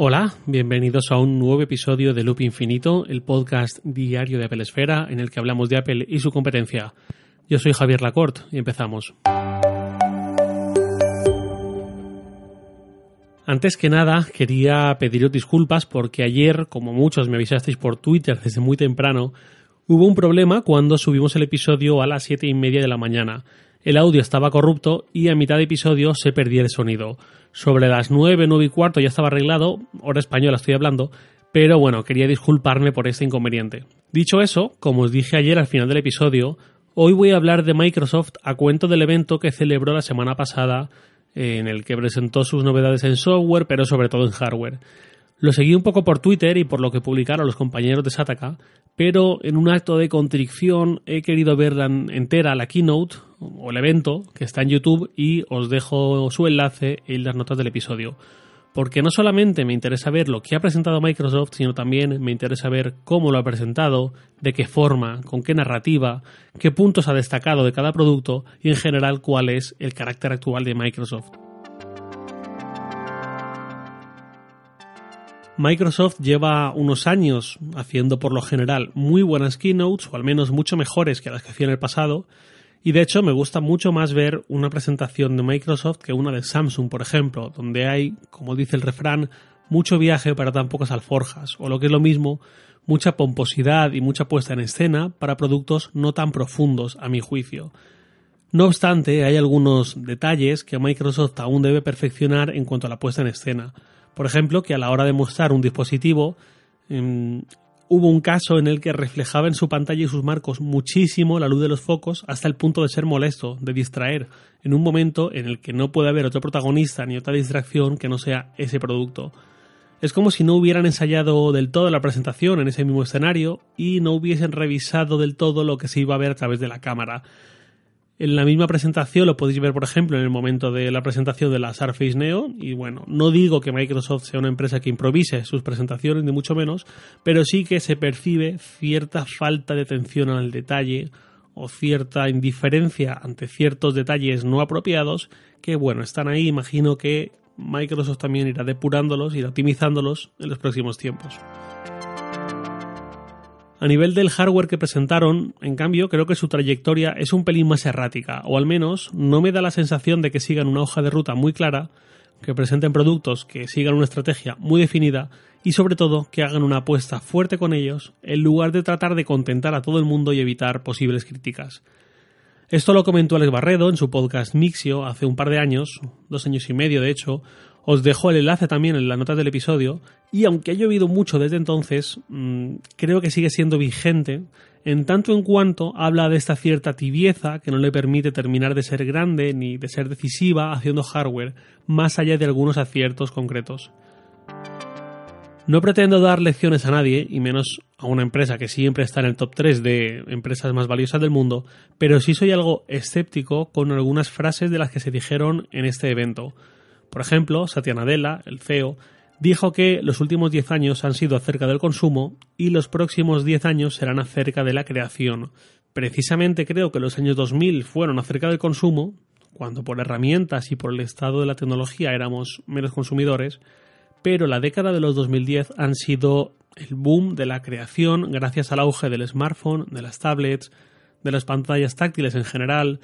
Hola, bienvenidos a un nuevo episodio de Loop Infinito, el podcast diario de Apple Esfera en el que hablamos de Apple y su competencia. Yo soy Javier Lacorte y empezamos. Antes que nada, quería pediros disculpas porque ayer, como muchos me avisasteis por Twitter desde muy temprano, hubo un problema cuando subimos el episodio a las siete y media de la mañana. El audio estaba corrupto y a mitad de episodio se perdía el sonido sobre las 9, 9 y cuarto ya estaba arreglado, hora española estoy hablando, pero bueno, quería disculparme por este inconveniente. Dicho eso, como os dije ayer al final del episodio, hoy voy a hablar de Microsoft a cuento del evento que celebró la semana pasada en el que presentó sus novedades en software, pero sobre todo en hardware. Lo seguí un poco por Twitter y por lo que publicaron los compañeros de Sataka, pero en un acto de contrición he querido verla entera, la keynote o el evento, que está en YouTube, y os dejo su enlace en las notas del episodio. Porque no solamente me interesa ver lo que ha presentado Microsoft, sino también me interesa ver cómo lo ha presentado, de qué forma, con qué narrativa, qué puntos ha destacado de cada producto y en general cuál es el carácter actual de Microsoft. Microsoft lleva unos años haciendo por lo general muy buenas keynotes, o al menos mucho mejores que las que hacía en el pasado, y de hecho me gusta mucho más ver una presentación de Microsoft que una de Samsung, por ejemplo, donde hay, como dice el refrán, mucho viaje para tan pocas alforjas, o lo que es lo mismo, mucha pomposidad y mucha puesta en escena para productos no tan profundos, a mi juicio. No obstante, hay algunos detalles que Microsoft aún debe perfeccionar en cuanto a la puesta en escena. Por ejemplo, que a la hora de mostrar un dispositivo em, hubo un caso en el que reflejaba en su pantalla y sus marcos muchísimo la luz de los focos hasta el punto de ser molesto, de distraer, en un momento en el que no puede haber otro protagonista ni otra distracción que no sea ese producto. Es como si no hubieran ensayado del todo la presentación en ese mismo escenario y no hubiesen revisado del todo lo que se iba a ver a través de la cámara. En la misma presentación lo podéis ver, por ejemplo, en el momento de la presentación de la Surface Neo. Y bueno, no digo que Microsoft sea una empresa que improvise sus presentaciones, ni mucho menos, pero sí que se percibe cierta falta de atención al detalle o cierta indiferencia ante ciertos detalles no apropiados que, bueno, están ahí. Imagino que Microsoft también irá depurándolos, irá optimizándolos en los próximos tiempos. A nivel del hardware que presentaron, en cambio, creo que su trayectoria es un pelín más errática, o al menos no me da la sensación de que sigan una hoja de ruta muy clara, que presenten productos que sigan una estrategia muy definida y sobre todo que hagan una apuesta fuerte con ellos en lugar de tratar de contentar a todo el mundo y evitar posibles críticas. Esto lo comentó Alex Barredo en su podcast Mixio hace un par de años, dos años y medio de hecho, os dejo el enlace también en las notas del episodio y aunque ha llovido mucho desde entonces, mm, creo que sigue siendo vigente en tanto en cuanto habla de esta cierta tibieza que no le permite terminar de ser grande ni de ser decisiva haciendo hardware, más allá de algunos aciertos concretos. No pretendo dar lecciones a nadie, y menos a una empresa que siempre está en el top 3 de empresas más valiosas del mundo, pero sí soy algo escéptico con algunas frases de las que se dijeron en este evento. Por ejemplo, Satya Nadella, el CEO, dijo que los últimos 10 años han sido acerca del consumo y los próximos 10 años serán acerca de la creación. Precisamente creo que los años 2000 fueron acerca del consumo, cuando por herramientas y por el estado de la tecnología éramos menos consumidores, pero la década de los 2010 han sido el boom de la creación gracias al auge del smartphone, de las tablets, de las pantallas táctiles en general,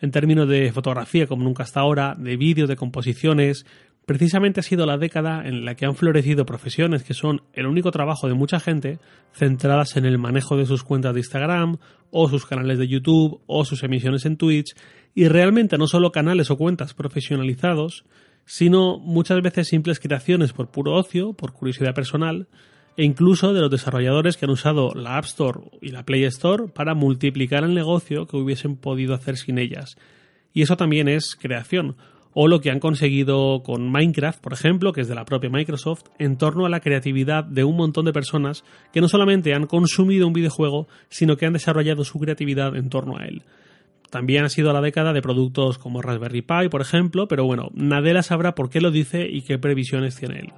en términos de fotografía como nunca hasta ahora, de vídeo, de composiciones. Precisamente ha sido la década en la que han florecido profesiones que son el único trabajo de mucha gente, centradas en el manejo de sus cuentas de Instagram, o sus canales de YouTube, o sus emisiones en Twitch, y realmente no solo canales o cuentas profesionalizados, sino muchas veces simples creaciones por puro ocio, por curiosidad personal, e incluso de los desarrolladores que han usado la App Store y la Play Store para multiplicar el negocio que hubiesen podido hacer sin ellas. Y eso también es creación, o lo que han conseguido con Minecraft, por ejemplo, que es de la propia Microsoft, en torno a la creatividad de un montón de personas que no solamente han consumido un videojuego, sino que han desarrollado su creatividad en torno a él. También ha sido la década de productos como Raspberry Pi, por ejemplo, pero bueno, Nadella sabrá por qué lo dice y qué previsiones tiene él.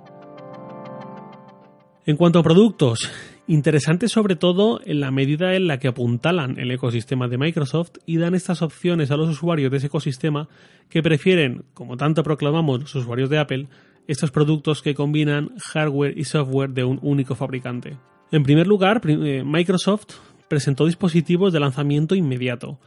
En cuanto a productos, interesante sobre todo en la medida en la que apuntalan el ecosistema de Microsoft y dan estas opciones a los usuarios de ese ecosistema que prefieren, como tanto proclamamos los usuarios de Apple, estos productos que combinan hardware y software de un único fabricante. En primer lugar, eh, Microsoft presentó dispositivos de lanzamiento inmediato.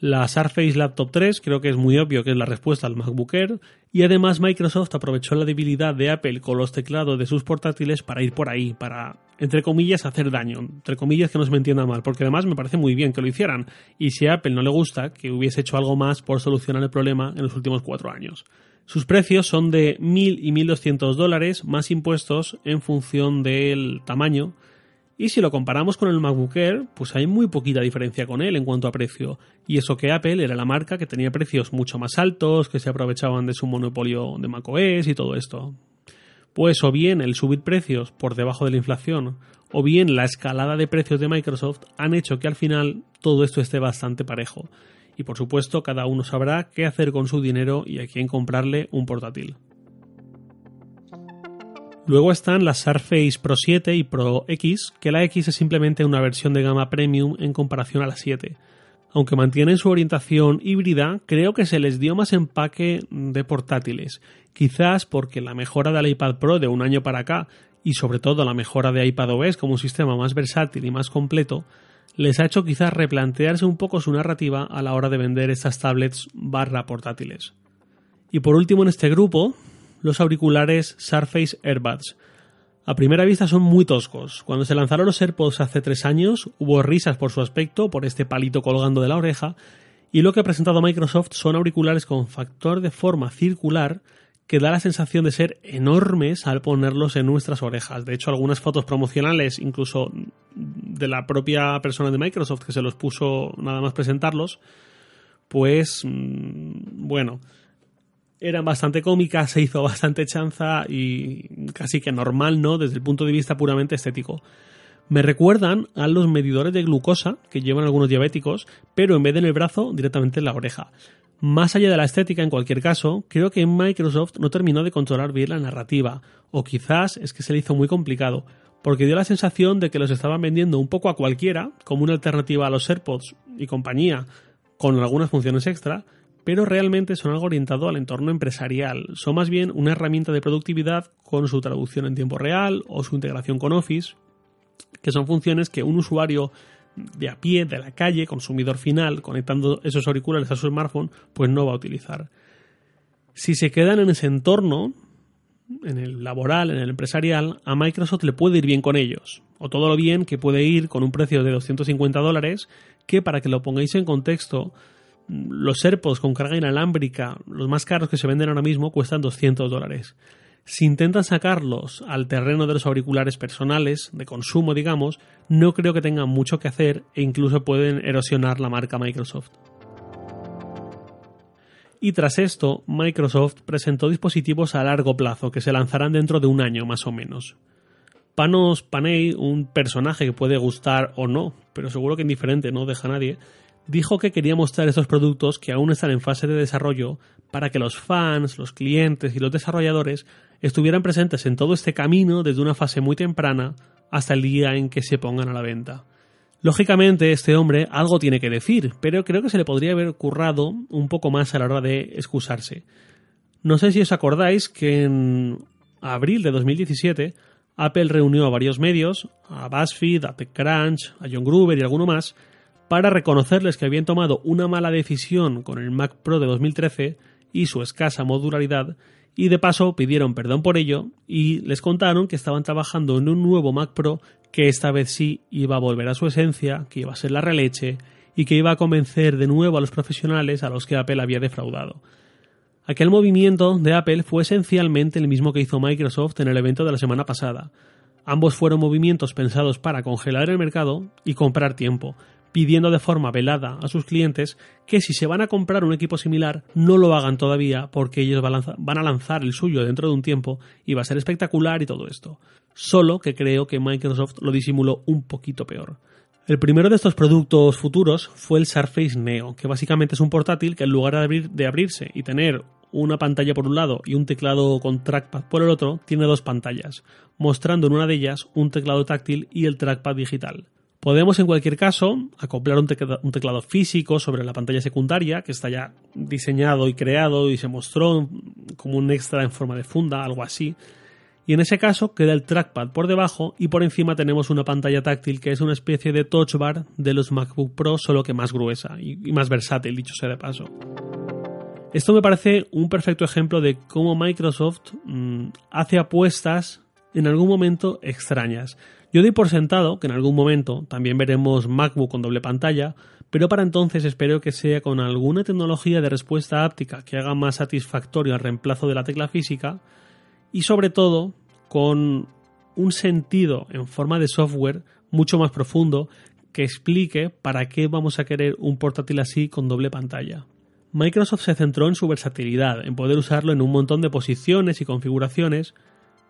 La Surface Laptop 3 creo que es muy obvio que es la respuesta al MacBook Air y además Microsoft aprovechó la debilidad de Apple con los teclados de sus portátiles para ir por ahí, para, entre comillas, hacer daño. Entre comillas que no se me entienda mal, porque además me parece muy bien que lo hicieran y si a Apple no le gusta, que hubiese hecho algo más por solucionar el problema en los últimos cuatro años. Sus precios son de 1.000 y 1.200 dólares más impuestos en función del tamaño y si lo comparamos con el MacBook Air, pues hay muy poquita diferencia con él en cuanto a precio. Y eso que Apple era la marca que tenía precios mucho más altos, que se aprovechaban de su monopolio de macOS y todo esto. Pues o bien el subir precios por debajo de la inflación, o bien la escalada de precios de Microsoft han hecho que al final todo esto esté bastante parejo. Y por supuesto cada uno sabrá qué hacer con su dinero y a quién comprarle un portátil. Luego están las Surface Pro 7 y Pro X, que la X es simplemente una versión de gama premium en comparación a la 7. Aunque mantienen su orientación híbrida, creo que se les dio más empaque de portátiles, quizás porque la mejora del iPad Pro de un año para acá y sobre todo la mejora de iPadOS como un sistema más versátil y más completo, les ha hecho quizás replantearse un poco su narrativa a la hora de vender estas tablets barra portátiles. Y por último en este grupo, los auriculares Surface Airbuds. A primera vista son muy toscos. Cuando se lanzaron los AirPods hace tres años, hubo risas por su aspecto, por este palito colgando de la oreja, y lo que ha presentado Microsoft son auriculares con factor de forma circular que da la sensación de ser enormes al ponerlos en nuestras orejas. De hecho, algunas fotos promocionales, incluso de la propia persona de Microsoft que se los puso nada más presentarlos, pues mm, bueno, eran bastante cómicas, se hizo bastante chanza y casi que normal, ¿no? Desde el punto de vista puramente estético. Me recuerdan a los medidores de glucosa que llevan algunos diabéticos, pero en vez de en el brazo, directamente en la oreja. Más allá de la estética, en cualquier caso, creo que Microsoft no terminó de controlar bien la narrativa, o quizás es que se le hizo muy complicado, porque dio la sensación de que los estaban vendiendo un poco a cualquiera, como una alternativa a los AirPods y compañía, con algunas funciones extra, pero realmente son algo orientado al entorno empresarial. Son más bien una herramienta de productividad con su traducción en tiempo real o su integración con Office, que son funciones que un usuario de a pie, de la calle, consumidor final, conectando esos auriculares a su smartphone, pues no va a utilizar. Si se quedan en ese entorno, en el laboral, en el empresarial, a Microsoft le puede ir bien con ellos. O todo lo bien que puede ir con un precio de 250 dólares, que para que lo pongáis en contexto, los AirPods con carga inalámbrica, los más caros que se venden ahora mismo, cuestan 200 dólares. Si intentan sacarlos al terreno de los auriculares personales, de consumo, digamos, no creo que tengan mucho que hacer e incluso pueden erosionar la marca Microsoft. Y tras esto, Microsoft presentó dispositivos a largo plazo que se lanzarán dentro de un año más o menos. Panos Panay, un personaje que puede gustar o no, pero seguro que indiferente, no deja a nadie, dijo que quería mostrar estos productos que aún están en fase de desarrollo para que los fans, los clientes y los desarrolladores estuvieran presentes en todo este camino desde una fase muy temprana hasta el día en que se pongan a la venta. Lógicamente, este hombre algo tiene que decir, pero creo que se le podría haber currado un poco más a la hora de excusarse. No sé si os acordáis que en abril de 2017 Apple reunió a varios medios, a BuzzFeed, a TechCrunch, a John Gruber y alguno más, para reconocerles que habían tomado una mala decisión con el Mac Pro de 2013 y su escasa modularidad, y de paso pidieron perdón por ello y les contaron que estaban trabajando en un nuevo Mac Pro que esta vez sí iba a volver a su esencia, que iba a ser la releche y que iba a convencer de nuevo a los profesionales a los que Apple había defraudado. Aquel movimiento de Apple fue esencialmente el mismo que hizo Microsoft en el evento de la semana pasada. Ambos fueron movimientos pensados para congelar el mercado y comprar tiempo, pidiendo de forma velada a sus clientes que si se van a comprar un equipo similar no lo hagan todavía porque ellos van a lanzar el suyo dentro de un tiempo y va a ser espectacular y todo esto. Solo que creo que Microsoft lo disimuló un poquito peor. El primero de estos productos futuros fue el Surface Neo, que básicamente es un portátil que en lugar de, de abrirse y tener una pantalla por un lado y un teclado con trackpad por el otro, tiene dos pantallas, mostrando en una de ellas un teclado táctil y el trackpad digital. Podemos en cualquier caso acoplar un, teclado físico sobre la pantalla secundaria que está ya diseñado y creado y se mostró como un extra en forma de funda, algo así. Y en ese caso queda el trackpad por debajo y por encima tenemos una pantalla táctil que es una especie de touch bar de los MacBook Pro, solo que más gruesa y más versátil, dicho sea de paso. Esto me parece un perfecto ejemplo de cómo Microsoft mm, hace apuestas en algún momento extrañas. Yo doy por sentado que en algún momento también veremos MacBook con doble pantalla, pero para entonces espero que sea con alguna tecnología de respuesta áptica que haga más satisfactorio el reemplazo de la tecla física y sobre todo con un sentido en forma de software mucho más profundo que explique para qué vamos a querer un portátil así con doble pantalla. Microsoft se centró en su versatilidad, en poder usarlo en un montón de posiciones y configuraciones,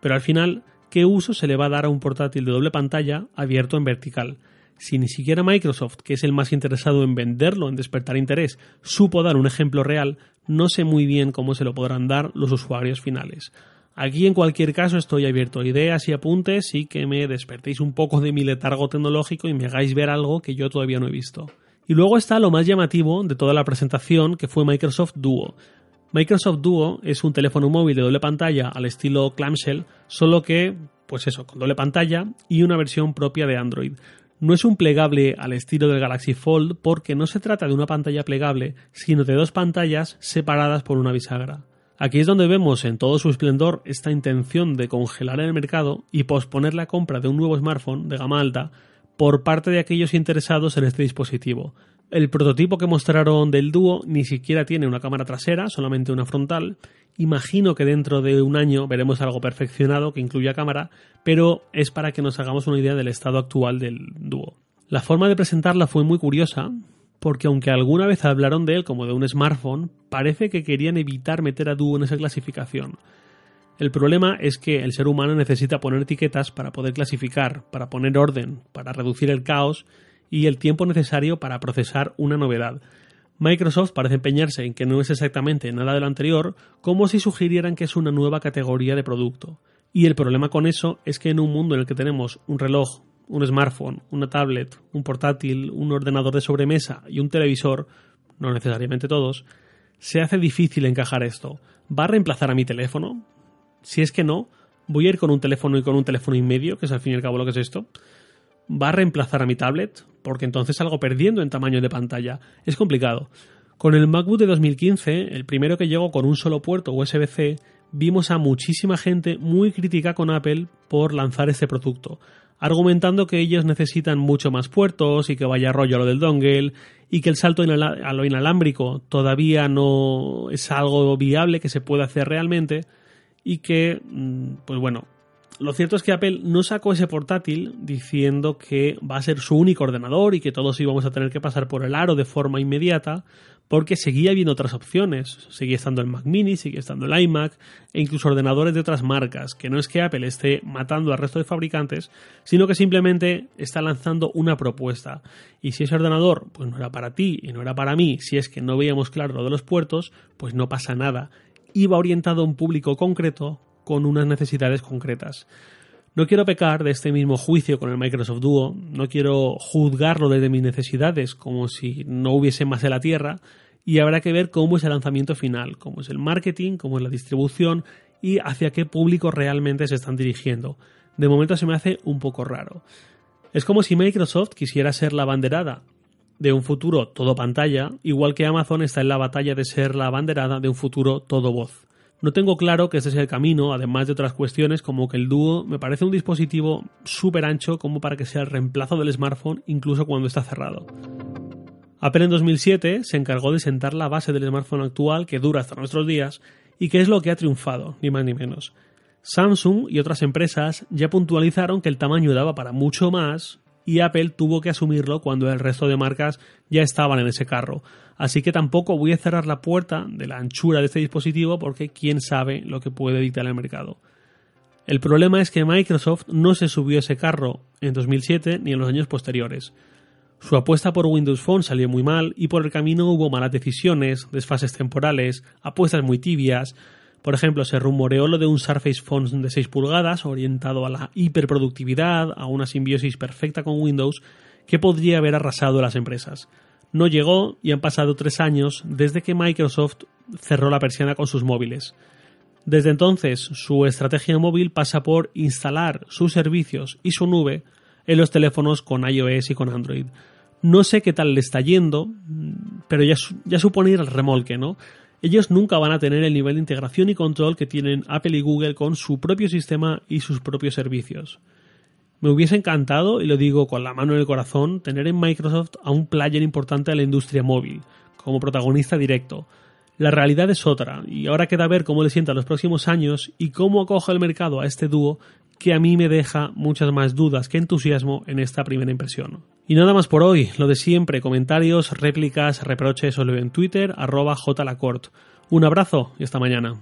pero al final ¿qué uso se le va a dar a un portátil de doble pantalla abierto en vertical? Si ni siquiera Microsoft, que es el más interesado en venderlo, en despertar interés, supo dar un ejemplo real, no sé muy bien cómo se lo podrán dar los usuarios finales. Aquí en cualquier caso estoy abierto a ideas y apuntes y que me despertéis un poco de mi letargo tecnológico y me hagáis ver algo que yo todavía no he visto. Y luego está lo más llamativo de toda la presentación, que fue Microsoft Duo. Microsoft Duo es un teléfono móvil de doble pantalla al estilo clamshell, solo que, pues eso, con doble pantalla y una versión propia de Android. No es un plegable al estilo del Galaxy Fold porque no se trata de una pantalla plegable, sino de dos pantallas separadas por una bisagra. Aquí es donde vemos en todo su esplendor esta intención de congelar el mercado y posponer la compra de un nuevo smartphone de gama alta por parte de aquellos interesados en este dispositivo, el prototipo que mostraron del dúo ni siquiera tiene una cámara trasera, solamente una frontal. Imagino que dentro de un año veremos algo perfeccionado que incluya cámara, pero es para que nos hagamos una idea del estado actual del dúo. La forma de presentarla fue muy curiosa, porque aunque alguna vez hablaron de él como de un smartphone, parece que querían evitar meter a dúo en esa clasificación. El problema es que el ser humano necesita poner etiquetas para poder clasificar, para poner orden, para reducir el caos y el tiempo necesario para procesar una novedad. Microsoft parece empeñarse en que no es exactamente nada de lo anterior, como si sugirieran que es una nueva categoría de producto. Y el problema con eso es que en un mundo en el que tenemos un reloj, un smartphone, una tablet, un portátil, un ordenador de sobremesa y un televisor, no necesariamente todos, se hace difícil encajar esto. ¿Va a reemplazar a mi teléfono? Si es que no, voy a ir con un teléfono y con un teléfono y medio, que es al fin y al cabo lo que es esto. ¿Va a reemplazar a mi tablet? Porque entonces salgo perdiendo en tamaño de pantalla. Es complicado. Con el MacBook de 2015, el primero que llegó con un solo puerto USB-C, vimos a muchísima gente muy crítica con Apple por lanzar este producto, argumentando que ellos necesitan mucho más puertos y que vaya rollo lo del dongle y que el salto a lo inalámbrico todavía no es algo viable que se puede hacer realmente y que, mm, pues bueno, lo cierto es que Apple no sacó ese portátil diciendo que va a ser su único ordenador y que todos íbamos a tener que pasar por el aro de forma inmediata, porque seguía habiendo otras opciones. Seguía estando el Mac Mini, sigue estando el iMac e incluso ordenadores de otras marcas, que no es que Apple esté matando al resto de fabricantes, sino que simplemente está lanzando una propuesta. Y si ese ordenador pues no era para ti y no era para mí, si es que no veíamos claro lo de los puertos, pues no pasa nada. Iba orientado a un público concreto con unas necesidades concretas. No quiero pecar de este mismo juicio con el Microsoft Duo, no quiero juzgarlo desde mis necesidades como si no hubiese más en la Tierra, y habrá que ver cómo es el lanzamiento final, cómo es el marketing, cómo es la distribución y hacia qué público realmente se están dirigiendo. De momento se me hace un poco raro. Es como si Microsoft quisiera ser la banderada de un futuro todo pantalla, igual que Amazon está en la batalla de ser la banderada de un futuro todo voz. No tengo claro que este sea el camino, además de otras cuestiones como que el dúo me parece un dispositivo súper ancho como para que sea el reemplazo del smartphone incluso cuando está cerrado. Apple en 2007 se encargó de sentar la base del smartphone actual que dura hasta nuestros días y que es lo que ha triunfado, ni más ni menos. Samsung y otras empresas ya puntualizaron que el tamaño daba para mucho más y Apple tuvo que asumirlo cuando el resto de marcas ya estaban en ese carro. Así que tampoco voy a cerrar la puerta de la anchura de este dispositivo porque quién sabe lo que puede dictar el mercado. El problema es que Microsoft no se subió a ese carro en 2007 ni en los años posteriores. Su apuesta por Windows Phone salió muy mal y por el camino hubo malas decisiones, desfases temporales, apuestas muy tibias, por ejemplo, se rumoreó lo de un Surface Phone de 6 pulgadas orientado a la hiperproductividad, a una simbiosis perfecta con Windows, que podría haber arrasado las empresas. No llegó y han pasado tres años desde que Microsoft cerró la persiana con sus móviles. Desde entonces, su estrategia móvil pasa por instalar sus servicios y su nube en los teléfonos con iOS y con Android. No sé qué tal le está yendo, pero ya, ya supone ir al remolque, ¿no? Ellos nunca van a tener el nivel de integración y control que tienen Apple y Google con su propio sistema y sus propios servicios. Me hubiese encantado, y lo digo con la mano en el corazón, tener en Microsoft a un player importante de la industria móvil, como protagonista directo, la realidad es otra, y ahora queda ver cómo le sienta los próximos años y cómo acoge el mercado a este dúo que a mí me deja muchas más dudas que entusiasmo en esta primera impresión. Y nada más por hoy, lo de siempre, comentarios, réplicas, reproches, leo en Twitter, arroba jlacort. Un abrazo y hasta mañana.